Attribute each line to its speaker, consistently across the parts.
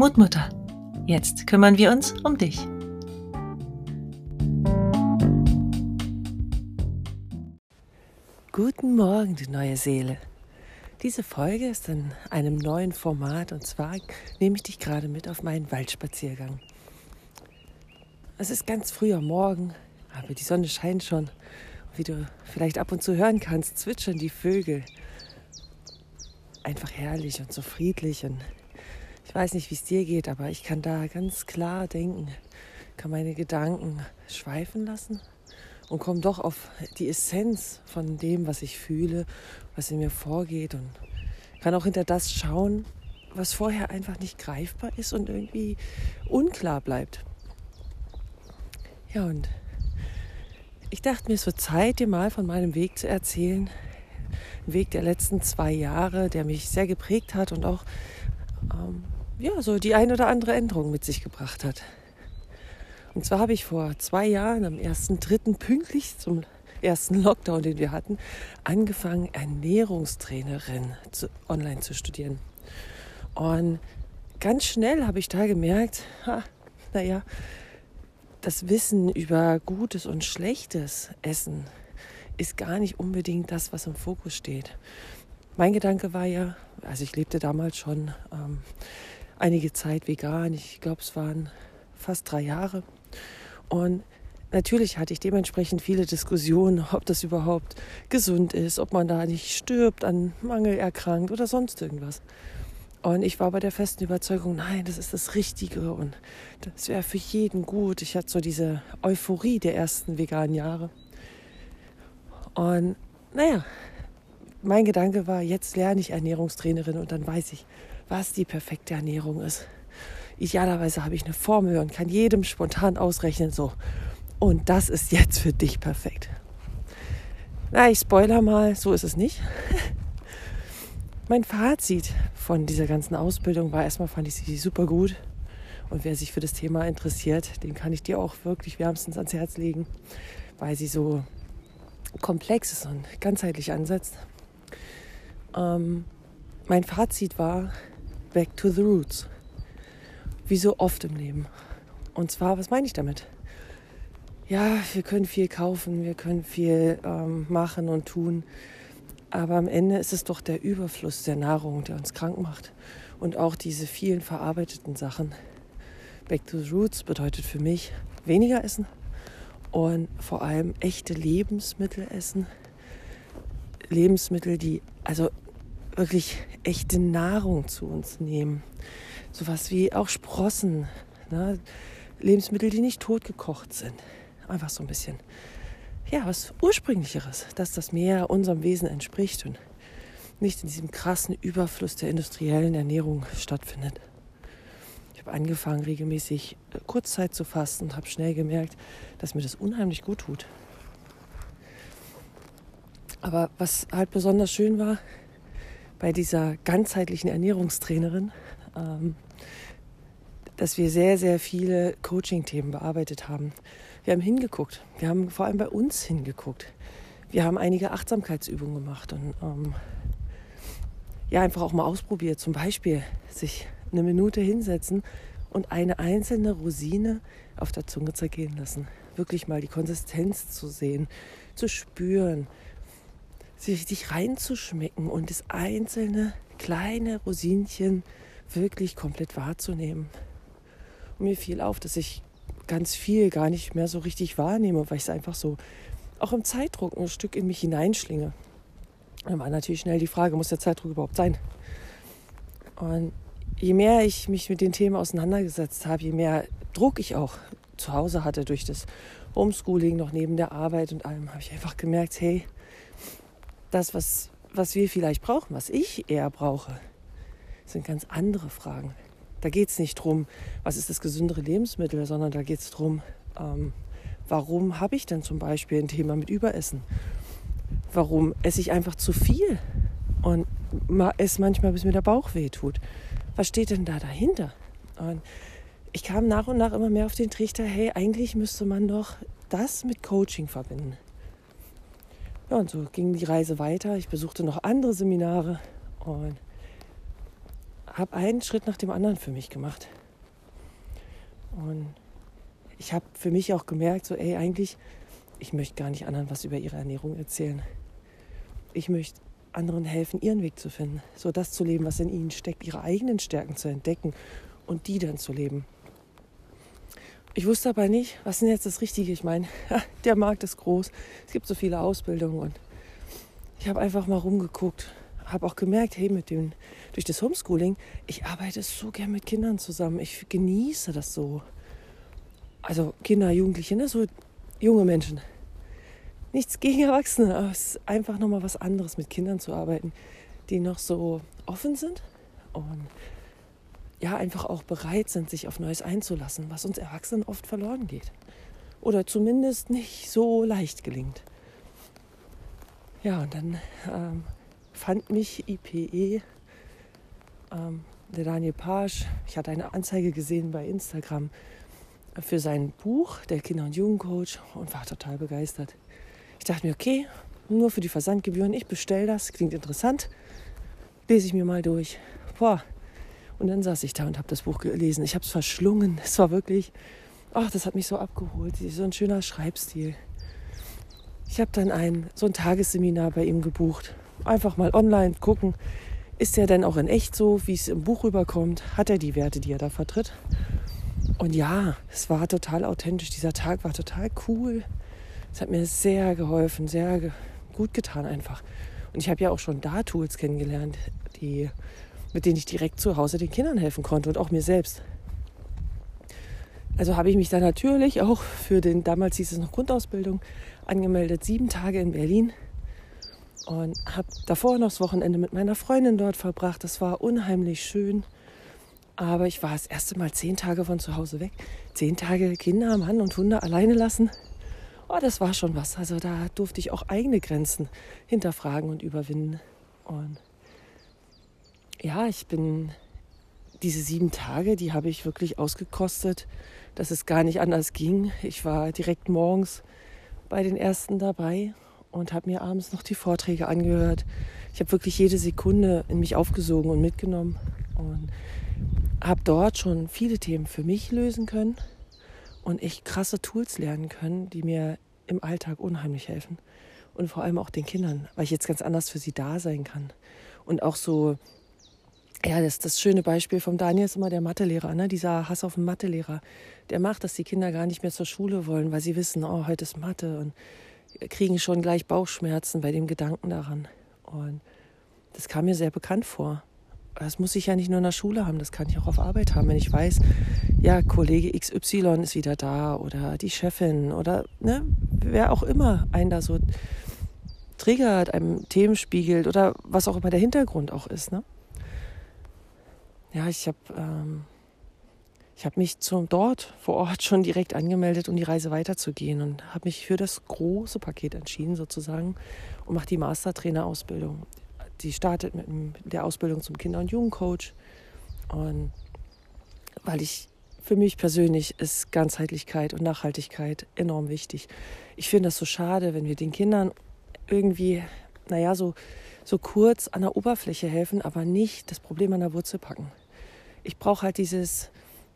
Speaker 1: Mutmutter. Jetzt kümmern wir uns um dich. Guten Morgen, du neue Seele. Diese Folge ist in einem neuen Format und zwar nehme ich dich gerade mit auf meinen Waldspaziergang. Es ist ganz früh am Morgen, aber die Sonne scheint schon. Wie du vielleicht ab und zu hören kannst, zwitschern die Vögel. Einfach herrlich und so friedlich. Und ich weiß nicht, wie es dir geht, aber ich kann da ganz klar denken, kann meine Gedanken schweifen lassen und komme doch auf die Essenz von dem, was ich fühle, was in mir vorgeht und kann auch hinter das schauen, was vorher einfach nicht greifbar ist und irgendwie unklar bleibt. Ja, und ich dachte mir, es wird Zeit, dir mal von meinem Weg zu erzählen. Weg der letzten zwei Jahre, der mich sehr geprägt hat und auch ähm, ja, so die ein oder andere Änderung mit sich gebracht hat. Und zwar habe ich vor zwei Jahren, am 1.3. pünktlich zum ersten Lockdown, den wir hatten, angefangen, Ernährungstrainerin zu, online zu studieren. Und ganz schnell habe ich da gemerkt, ha, naja, das Wissen über gutes und schlechtes Essen ist gar nicht unbedingt das, was im Fokus steht. Mein Gedanke war ja, also ich lebte damals schon ähm, einige Zeit vegan, ich glaube es waren fast drei Jahre. Und natürlich hatte ich dementsprechend viele Diskussionen, ob das überhaupt gesund ist, ob man da nicht stirbt, an Mangel erkrankt oder sonst irgendwas. Und ich war bei der festen Überzeugung, nein, das ist das Richtige und das wäre für jeden gut. Ich hatte so diese Euphorie der ersten veganen Jahre. Und naja, mein Gedanke war, jetzt lerne ich Ernährungstrainerin und dann weiß ich, was die perfekte Ernährung ist. Idealerweise habe ich eine Formel und kann jedem spontan ausrechnen, so. Und das ist jetzt für dich perfekt. Na, ich spoiler mal, so ist es nicht. Mein Fazit von dieser ganzen Ausbildung war erstmal, fand ich sie super gut. Und wer sich für das Thema interessiert, den kann ich dir auch wirklich wärmstens ans Herz legen, weil sie so komplex ist und ganzheitlich ansetzt. Ähm, mein Fazit war Back to the Roots. Wie so oft im Leben. Und zwar, was meine ich damit? Ja, wir können viel kaufen, wir können viel ähm, machen und tun. Aber am Ende ist es doch der Überfluss der Nahrung, der uns krank macht. Und auch diese vielen verarbeiteten Sachen. Back to the Roots bedeutet für mich weniger essen und vor allem echte Lebensmittel essen. Lebensmittel, die also wirklich echte Nahrung zu uns nehmen. Sowas wie auch Sprossen, ne? Lebensmittel, die nicht totgekocht sind. Einfach so ein bisschen ja, was Ursprünglicheres, dass das mehr unserem Wesen entspricht und nicht in diesem krassen Überfluss der industriellen Ernährung stattfindet. Ich habe angefangen, regelmäßig äh, Kurzzeit zu fasten und habe schnell gemerkt, dass mir das unheimlich gut tut. Aber was halt besonders schön war bei dieser ganzheitlichen Ernährungstrainerin, ähm, dass wir sehr, sehr viele Coaching-Themen bearbeitet haben. Wir haben hingeguckt. Wir haben vor allem bei uns hingeguckt. Wir haben einige Achtsamkeitsübungen gemacht und ähm, ja, einfach auch mal ausprobiert. Zum Beispiel sich eine Minute hinsetzen und eine einzelne Rosine auf der Zunge zergehen lassen. Wirklich mal die Konsistenz zu sehen, zu spüren, sich richtig reinzuschmecken und das einzelne kleine Rosinchen wirklich komplett wahrzunehmen. Und mir fiel auf, dass ich ganz viel gar nicht mehr so richtig wahrnehme, weil ich es einfach so auch im Zeitdruck ein Stück in mich hineinschlinge. Dann war natürlich schnell die Frage, muss der Zeitdruck überhaupt sein? Und je mehr ich mich mit den Themen auseinandergesetzt habe, je mehr Druck ich auch zu Hause hatte durch das Homeschooling noch neben der Arbeit und allem, habe ich einfach gemerkt, hey, das, was, was wir vielleicht brauchen, was ich eher brauche, sind ganz andere Fragen. Da geht es nicht darum, was ist das gesündere Lebensmittel, sondern da geht es darum, ähm, warum habe ich denn zum Beispiel ein Thema mit Überessen? Warum esse ich einfach zu viel und esse manchmal, bis mir der Bauch weh tut? Was steht denn da dahinter? Und ich kam nach und nach immer mehr auf den Trichter, hey, eigentlich müsste man doch das mit Coaching verbinden. Ja, und so ging die Reise weiter. Ich besuchte noch andere Seminare und habe einen Schritt nach dem anderen für mich gemacht. Und ich habe für mich auch gemerkt, so, ey, eigentlich, ich möchte gar nicht anderen was über ihre Ernährung erzählen. Ich möchte anderen helfen, ihren Weg zu finden, so das zu leben, was in ihnen steckt, ihre eigenen Stärken zu entdecken und die dann zu leben. Ich wusste aber nicht, was ist denn jetzt das Richtige? Ich meine, der Markt ist groß, es gibt so viele Ausbildungen und ich habe einfach mal rumgeguckt, habe auch gemerkt, hey, mit dem, durch das Homeschooling, ich arbeite so gern mit Kindern zusammen. Ich genieße das so. Also Kinder, Jugendliche, ne? so junge Menschen. Nichts gegen Erwachsene, aber es ist einfach nochmal was anderes, mit Kindern zu arbeiten, die noch so offen sind und ja, einfach auch bereit sind, sich auf Neues einzulassen, was uns Erwachsenen oft verloren geht. Oder zumindest nicht so leicht gelingt. Ja, und dann ähm, fand mich IPE, ähm, der Daniel Pasch. Ich hatte eine Anzeige gesehen bei Instagram für sein Buch, der Kinder- und Jugendcoach, und war total begeistert. Ich dachte mir, okay, nur für die Versandgebühren, ich bestelle das, klingt interessant, lese ich mir mal durch. Boah. Und dann saß ich da und habe das Buch gelesen. Ich habe es verschlungen. Es war wirklich, ach, das hat mich so abgeholt. So ein schöner Schreibstil. Ich habe dann ein, so ein Tagesseminar bei ihm gebucht Einfach mal online gucken, ist er denn auch in echt so, wie es im Buch rüberkommt? Hat er die Werte, die er da vertritt? Und ja, es war total authentisch. Dieser Tag war total cool. Es hat mir sehr geholfen, sehr gut getan einfach. Und ich habe ja auch schon da Tools kennengelernt, die, mit denen ich direkt zu Hause den Kindern helfen konnte und auch mir selbst. Also habe ich mich dann natürlich auch für den, damals hieß es noch Grundausbildung, angemeldet. Sieben Tage in Berlin und habe davor noch das Wochenende mit meiner Freundin dort verbracht. Das war unheimlich schön. Aber ich war das erste Mal zehn Tage von zu Hause weg. Zehn Tage Kinder, Mann und Hunde alleine lassen. Oh, das war schon was. Also da durfte ich auch eigene Grenzen hinterfragen und überwinden. Und ja, ich bin diese sieben Tage, die habe ich wirklich ausgekostet, dass es gar nicht anders ging. Ich war direkt morgens bei den ersten dabei und habe mir abends noch die Vorträge angehört. Ich habe wirklich jede Sekunde in mich aufgesogen und mitgenommen und habe dort schon viele Themen für mich lösen können und echt krasse Tools lernen können, die mir im Alltag unheimlich helfen und vor allem auch den Kindern, weil ich jetzt ganz anders für sie da sein kann und auch so ja, das, das schöne Beispiel vom Daniel ist immer der Mathelehrer, ne? dieser Hass auf den Mathelehrer. Der macht, dass die Kinder gar nicht mehr zur Schule wollen, weil sie wissen, oh, heute ist Mathe. Und kriegen schon gleich Bauchschmerzen bei dem Gedanken daran. Und das kam mir sehr bekannt vor. Das muss ich ja nicht nur in der Schule haben, das kann ich auch auf Arbeit haben, wenn ich weiß, ja, Kollege XY ist wieder da oder die Chefin oder ne, wer auch immer einen da so triggert, einem Themen spiegelt oder was auch immer der Hintergrund auch ist. Ne? Ja, ich habe ähm, habe mich zum dort vor Ort schon direkt angemeldet, um die Reise weiterzugehen und habe mich für das große Paket entschieden sozusagen und mache die Mastertrainer-Ausbildung. Die startet mit der Ausbildung zum Kinder- und Jugendcoach und weil ich für mich persönlich ist Ganzheitlichkeit und Nachhaltigkeit enorm wichtig. Ich finde das so schade, wenn wir den Kindern irgendwie, naja, so, so kurz an der Oberfläche helfen, aber nicht das Problem an der Wurzel packen. Ich brauche halt dieses,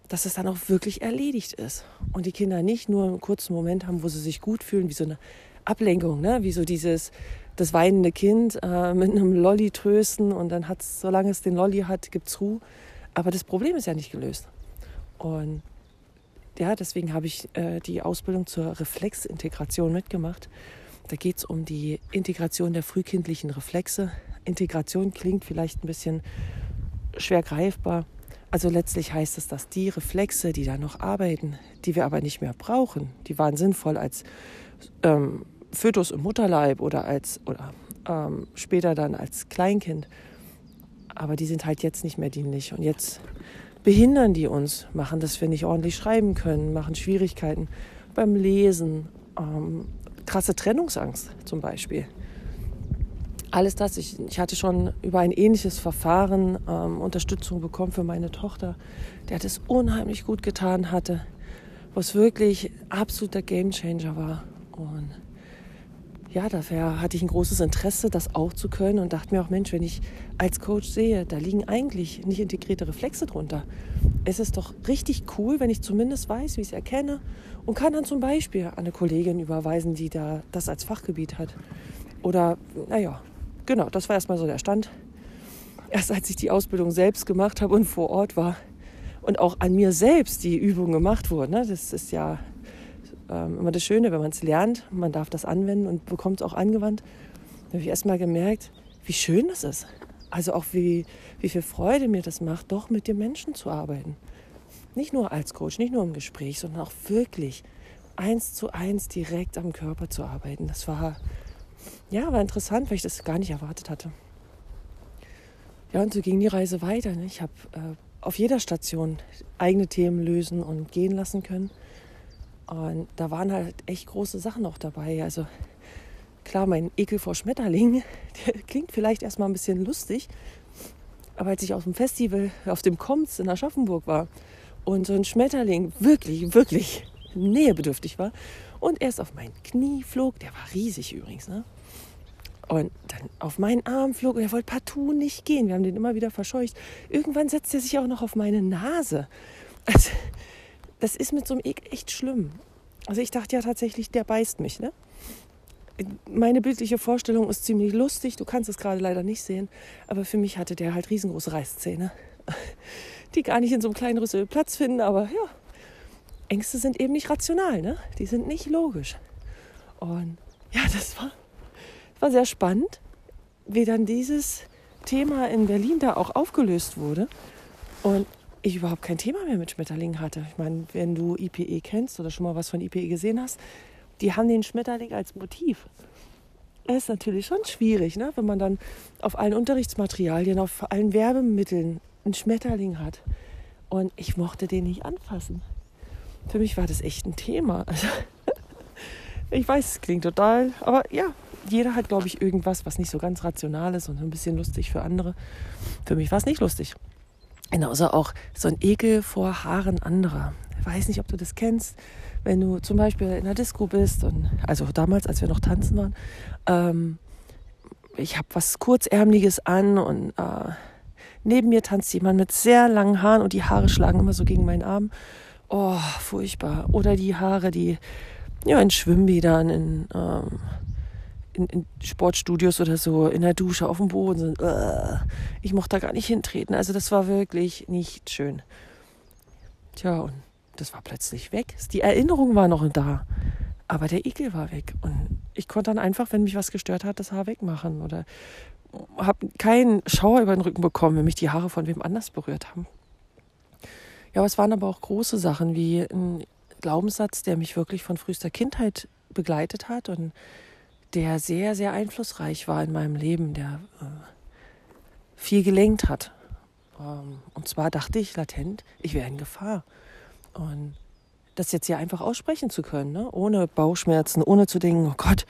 Speaker 1: dass es dann auch wirklich erledigt ist. Und die Kinder nicht nur einen kurzen Moment haben, wo sie sich gut fühlen, wie so eine Ablenkung, ne? wie so dieses, das weinende Kind äh, mit einem Lolli trösten und dann hat es, solange es den Lolli hat, gibt's Ruhe. Aber das Problem ist ja nicht gelöst. Und ja, deswegen habe ich äh, die Ausbildung zur Reflexintegration mitgemacht. Da geht es um die Integration der frühkindlichen Reflexe. Integration klingt vielleicht ein bisschen schwer greifbar, also letztlich heißt es, dass die Reflexe, die da noch arbeiten, die wir aber nicht mehr brauchen, die waren sinnvoll als ähm, Fötus im Mutterleib oder als oder ähm, später dann als Kleinkind, aber die sind halt jetzt nicht mehr dienlich. Und jetzt behindern die uns, machen, dass wir nicht ordentlich schreiben können, machen Schwierigkeiten beim Lesen, ähm, krasse Trennungsangst zum Beispiel alles das. Ich, ich, hatte schon über ein ähnliches Verfahren ähm, Unterstützung bekommen für meine Tochter, der es unheimlich gut getan hatte, wo es wirklich absoluter Gamechanger war. Und ja, dafür hatte ich ein großes Interesse, das auch zu können und dachte mir auch, Mensch, wenn ich als Coach sehe, da liegen eigentlich nicht integrierte Reflexe drunter. Es ist doch richtig cool, wenn ich zumindest weiß, wie ich es erkenne und kann dann zum Beispiel an eine Kollegin überweisen, die da das als Fachgebiet hat. Oder, naja, genau, das war erstmal so der Stand. Erst als ich die Ausbildung selbst gemacht habe und vor Ort war und auch an mir selbst die Übung gemacht wurde, ne, das ist ja ähm, immer das Schöne, wenn man es lernt, man darf das anwenden und bekommt es auch angewandt. Da habe ich erst mal gemerkt, wie schön das ist. Also auch wie, wie viel Freude mir das macht, doch mit den Menschen zu arbeiten. Nicht nur als Coach, nicht nur im Gespräch, sondern auch wirklich eins zu eins direkt am Körper zu arbeiten. Das war, ja, war interessant, weil ich das gar nicht erwartet hatte. Ja, und so ging die Reise weiter. Ne? Ich habe äh, auf jeder Station eigene Themen lösen und gehen lassen können. Und da waren halt echt große Sachen auch dabei. Also klar, mein Ekel vor Schmetterlingen, der klingt vielleicht erstmal ein bisschen lustig. Aber als ich auf dem Festival, auf dem Komms in Aschaffenburg war und so ein Schmetterling wirklich, wirklich nähebedürftig war und erst auf mein Knie flog, der war riesig übrigens, ne? Und dann auf meinen Arm flog und er wollte partout nicht gehen. Wir haben den immer wieder verscheucht. Irgendwann setzt er sich auch noch auf meine Nase. Also, das ist mit so einem Ekel echt schlimm. Also ich dachte ja tatsächlich, der beißt mich. Ne? Meine bildliche Vorstellung ist ziemlich lustig. Du kannst es gerade leider nicht sehen. Aber für mich hatte der halt riesengroße Reißzähne, die gar nicht in so einem kleinen Rüssel Platz finden. Aber ja, Ängste sind eben nicht rational. Ne? Die sind nicht logisch. Und ja, das war, war sehr spannend, wie dann dieses Thema in Berlin da auch aufgelöst wurde. Und ich überhaupt kein Thema mehr mit Schmetterlingen hatte. Ich meine, wenn du IPE kennst oder schon mal was von IPE gesehen hast, die haben den Schmetterling als Motiv. Das ist natürlich schon schwierig, ne? wenn man dann auf allen Unterrichtsmaterialien, auf allen Werbemitteln einen Schmetterling hat. Und ich mochte den nicht anfassen. Für mich war das echt ein Thema. Also, ich weiß, es klingt total, aber ja, jeder hat, glaube ich, irgendwas, was nicht so ganz rational ist und ein bisschen lustig für andere. Für mich war es nicht lustig. Genauso auch so ein Ekel vor Haaren anderer. Ich weiß nicht, ob du das kennst, wenn du zum Beispiel in der Disco bist und also damals, als wir noch tanzen waren, ähm, ich habe was kurzärmliches an und äh, neben mir tanzt jemand mit sehr langen Haaren und die Haare schlagen immer so gegen meinen Arm. Oh, furchtbar. Oder die Haare, die ja in Schwimmbädern, in ähm, in, in, Sportstudios oder so in der Dusche auf dem Boden sind. Uh, ich mochte da gar nicht hintreten. Also das war wirklich nicht schön. Tja, und das war plötzlich weg. Die Erinnerung war noch da, aber der Ekel war weg. Und ich konnte dann einfach, wenn mich was gestört hat, das Haar wegmachen oder habe keinen Schauer über den Rücken bekommen, wenn mich die Haare von wem anders berührt haben. Ja, aber es waren aber auch große Sachen wie ein Glaubenssatz, der mich wirklich von frühester Kindheit begleitet hat und der sehr, sehr einflussreich war in meinem Leben, der äh, viel gelenkt hat. Ähm, und zwar dachte ich latent, ich wäre in Gefahr. Und das jetzt hier einfach aussprechen zu können, ne? ohne Bauchschmerzen, ohne zu denken, oh Gott,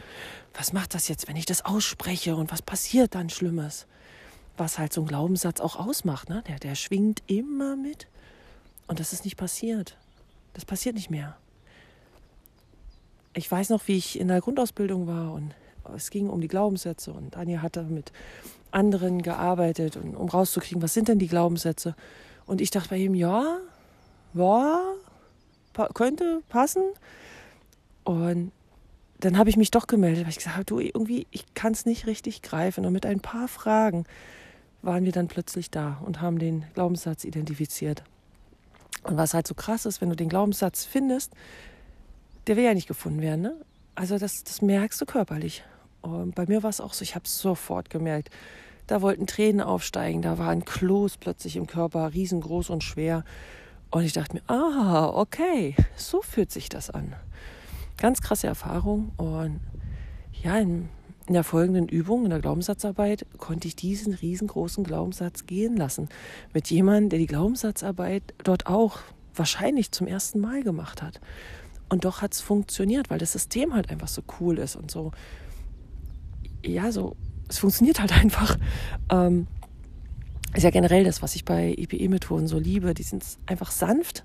Speaker 1: was macht das jetzt, wenn ich das ausspreche und was passiert dann Schlimmes? Was halt so ein Glaubenssatz auch ausmacht, ne? der, der schwingt immer mit. Und das ist nicht passiert. Das passiert nicht mehr ich weiß noch, wie ich in der Grundausbildung war und es ging um die Glaubenssätze und Anja hatte mit anderen gearbeitet, und, um rauszukriegen, was sind denn die Glaubenssätze. Und ich dachte bei ihm, ja, ja, pa könnte passen. Und dann habe ich mich doch gemeldet, weil ich gesagt habe, du, irgendwie, ich kann es nicht richtig greifen. Und mit ein paar Fragen waren wir dann plötzlich da und haben den Glaubenssatz identifiziert. Und was halt so krass ist, wenn du den Glaubenssatz findest, der will ja nicht gefunden werden. Ne? Also das, das merkst du körperlich. Und bei mir war es auch so, ich habe es sofort gemerkt. Da wollten Tränen aufsteigen, da waren Kloß plötzlich im Körper, riesengroß und schwer. Und ich dachte mir, ah, okay, so fühlt sich das an. Ganz krasse Erfahrung. Und ja, in, in der folgenden Übung, in der Glaubenssatzarbeit, konnte ich diesen riesengroßen Glaubenssatz gehen lassen. Mit jemandem, der die Glaubenssatzarbeit dort auch wahrscheinlich zum ersten Mal gemacht hat. Und doch hat es funktioniert, weil das System halt einfach so cool ist und so. Ja, so, es funktioniert halt einfach. Ähm, ist ja generell das, was ich bei IPE-Methoden so liebe. Die sind einfach sanft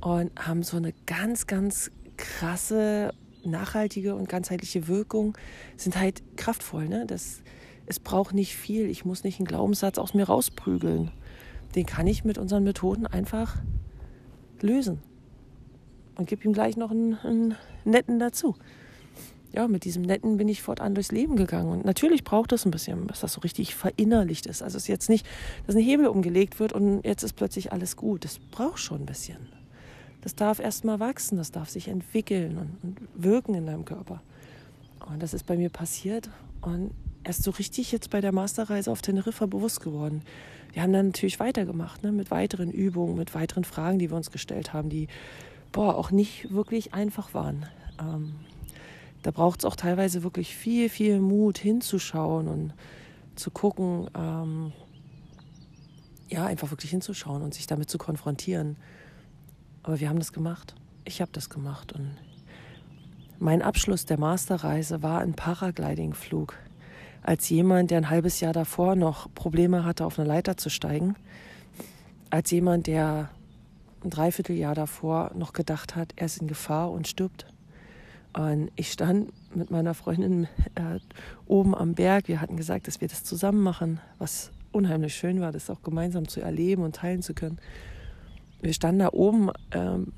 Speaker 1: und haben so eine ganz, ganz krasse nachhaltige und ganzheitliche Wirkung sind halt kraftvoll. Ne? Das, es braucht nicht viel. Ich muss nicht einen Glaubenssatz aus mir rausprügeln. Den kann ich mit unseren Methoden einfach lösen. Und gebe ihm gleich noch einen, einen netten dazu. Ja, mit diesem netten bin ich fortan durchs Leben gegangen. Und natürlich braucht es ein bisschen, dass das so richtig verinnerlicht ist. Also es ist jetzt nicht, dass ein Hebel umgelegt wird und jetzt ist plötzlich alles gut. Das braucht schon ein bisschen. Das darf erst mal wachsen, das darf sich entwickeln und, und wirken in deinem Körper. Und das ist bei mir passiert und erst so richtig jetzt bei der Masterreise auf Teneriffa bewusst geworden. Wir haben dann natürlich weitergemacht, ne, mit weiteren Übungen, mit weiteren Fragen, die wir uns gestellt haben, die boah, auch nicht wirklich einfach waren. Ähm, da braucht es auch teilweise wirklich viel, viel Mut hinzuschauen und zu gucken, ähm, ja, einfach wirklich hinzuschauen und sich damit zu konfrontieren. Aber wir haben das gemacht. Ich habe das gemacht. Und mein Abschluss der Masterreise war ein Paragliding-Flug. Als jemand, der ein halbes Jahr davor noch Probleme hatte, auf eine Leiter zu steigen. Als jemand, der ein Dreivierteljahr davor noch gedacht hat, er ist in Gefahr und stirbt. Und ich stand mit meiner Freundin äh, oben am Berg. Wir hatten gesagt, dass wir das zusammen machen, was unheimlich schön war, das auch gemeinsam zu erleben und teilen zu können wir standen da oben ähm,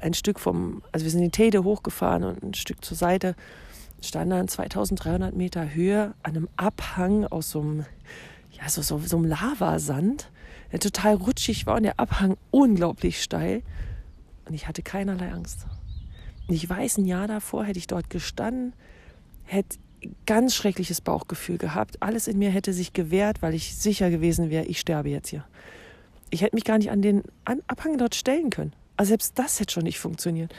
Speaker 1: ein Stück vom, also wir sind die Tede hochgefahren und ein Stück zur Seite, standen dann 2300 Meter Höhe an einem Abhang aus so einem, ja, so, so, so einem Lavasand, der total rutschig war und der Abhang unglaublich steil. Und ich hatte keinerlei Angst. Und ich weiß, ein Jahr davor hätte ich dort gestanden, hätte ganz schreckliches Bauchgefühl gehabt. Alles in mir hätte sich gewehrt, weil ich sicher gewesen wäre, ich sterbe jetzt hier ich hätte mich gar nicht an den Abhang dort stellen können. Also selbst das hätte schon nicht funktioniert.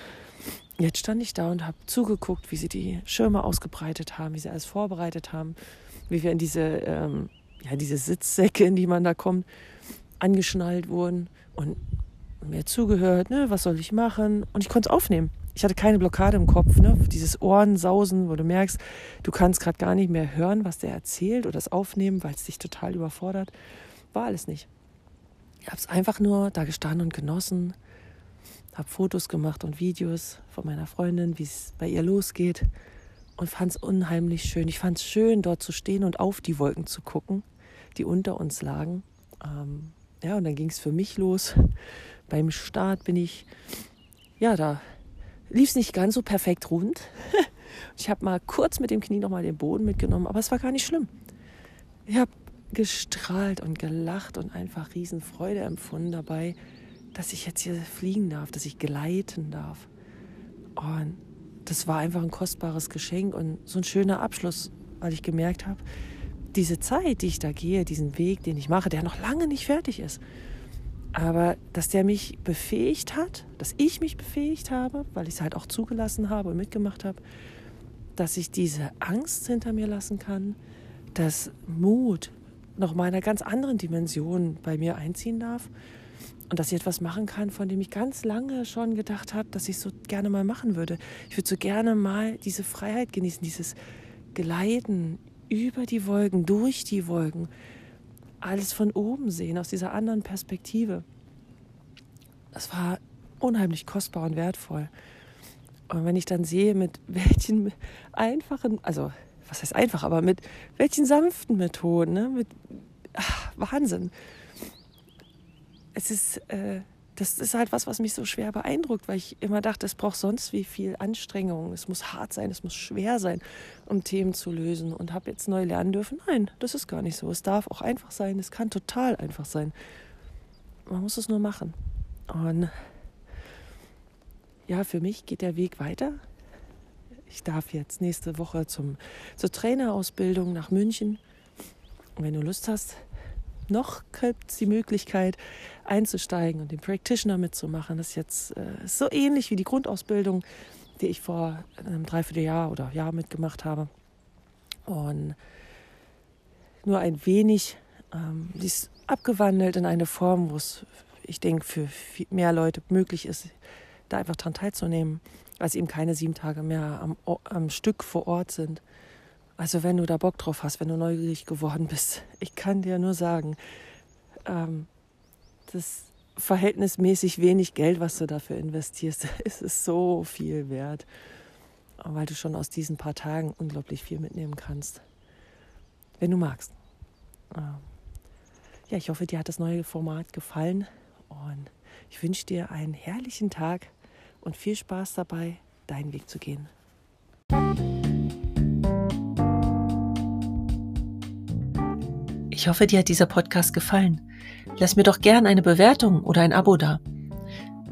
Speaker 1: Jetzt stand ich da und habe zugeguckt, wie sie die Schirme ausgebreitet haben, wie sie alles vorbereitet haben, wie wir in diese, ähm, ja, diese Sitzsäcke, in die man da kommt, angeschnallt wurden und mir zugehört, ne, was soll ich machen? Und ich konnte es aufnehmen. Ich hatte keine Blockade im Kopf, ne? dieses Ohrensausen, wo du merkst, du kannst gerade gar nicht mehr hören, was der erzählt oder das aufnehmen, weil es dich total überfordert. War alles nicht. Ich habe es einfach nur da gestanden und genossen, habe Fotos gemacht und Videos von meiner Freundin, wie es bei ihr losgeht und fand es unheimlich schön. Ich fand es schön, dort zu stehen und auf die Wolken zu gucken, die unter uns lagen. Ähm, ja, und dann ging es für mich los. Beim Start bin ich, ja, da lief es nicht ganz so perfekt rund. ich habe mal kurz mit dem Knie nochmal den Boden mitgenommen, aber es war gar nicht schlimm. Ich habe gestrahlt und gelacht und einfach Riesenfreude empfunden dabei, dass ich jetzt hier fliegen darf, dass ich gleiten darf. Und das war einfach ein kostbares Geschenk und so ein schöner Abschluss, weil ich gemerkt habe, diese Zeit, die ich da gehe, diesen Weg, den ich mache, der noch lange nicht fertig ist, aber dass der mich befähigt hat, dass ich mich befähigt habe, weil ich es halt auch zugelassen habe und mitgemacht habe, dass ich diese Angst hinter mir lassen kann, dass Mut, noch mal einer ganz anderen Dimension bei mir einziehen darf und dass ich etwas machen kann, von dem ich ganz lange schon gedacht habe, dass ich so gerne mal machen würde. Ich würde so gerne mal diese Freiheit genießen, dieses Gleiten über die Wolken, durch die Wolken, alles von oben sehen, aus dieser anderen Perspektive. Das war unheimlich kostbar und wertvoll. Und wenn ich dann sehe, mit welchen einfachen, also was heißt einfach, aber mit welchen sanften Methoden, ne? mit ach, Wahnsinn. Es ist, äh, das ist halt was, was mich so schwer beeindruckt, weil ich immer dachte, es braucht sonst wie viel Anstrengung. Es muss hart sein, es muss schwer sein, um Themen zu lösen. Und habe jetzt neu lernen dürfen, nein, das ist gar nicht so. Es darf auch einfach sein, es kann total einfach sein. Man muss es nur machen. Und ja, für mich geht der Weg weiter ich darf jetzt nächste Woche zum, zur Trainerausbildung nach München. Wenn du Lust hast, noch gibt es die Möglichkeit einzusteigen und den Practitioner mitzumachen. Das ist jetzt äh, so ähnlich wie die Grundausbildung, die ich vor einem Dreivierteljahr oder Jahr mitgemacht habe. Und nur ein wenig, ähm, die ist abgewandelt in eine Form, wo es, ich denke, für mehr Leute möglich ist, da einfach daran teilzunehmen weil es eben keine sieben Tage mehr am, am Stück vor Ort sind. Also wenn du da Bock drauf hast, wenn du neugierig geworden bist, ich kann dir nur sagen, ähm, das verhältnismäßig wenig Geld, was du dafür investierst, ist es so viel wert. weil du schon aus diesen paar Tagen unglaublich viel mitnehmen kannst, wenn du magst. Ähm, ja, ich hoffe, dir hat das neue Format gefallen und ich wünsche dir einen herrlichen Tag und viel Spaß dabei, deinen Weg zu gehen. Ich hoffe, dir hat dieser Podcast gefallen. Lass mir doch gern eine Bewertung oder ein Abo da.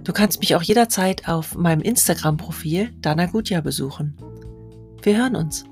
Speaker 1: Du kannst mich auch jederzeit auf meinem Instagram-Profil Dana Gutja besuchen. Wir hören uns.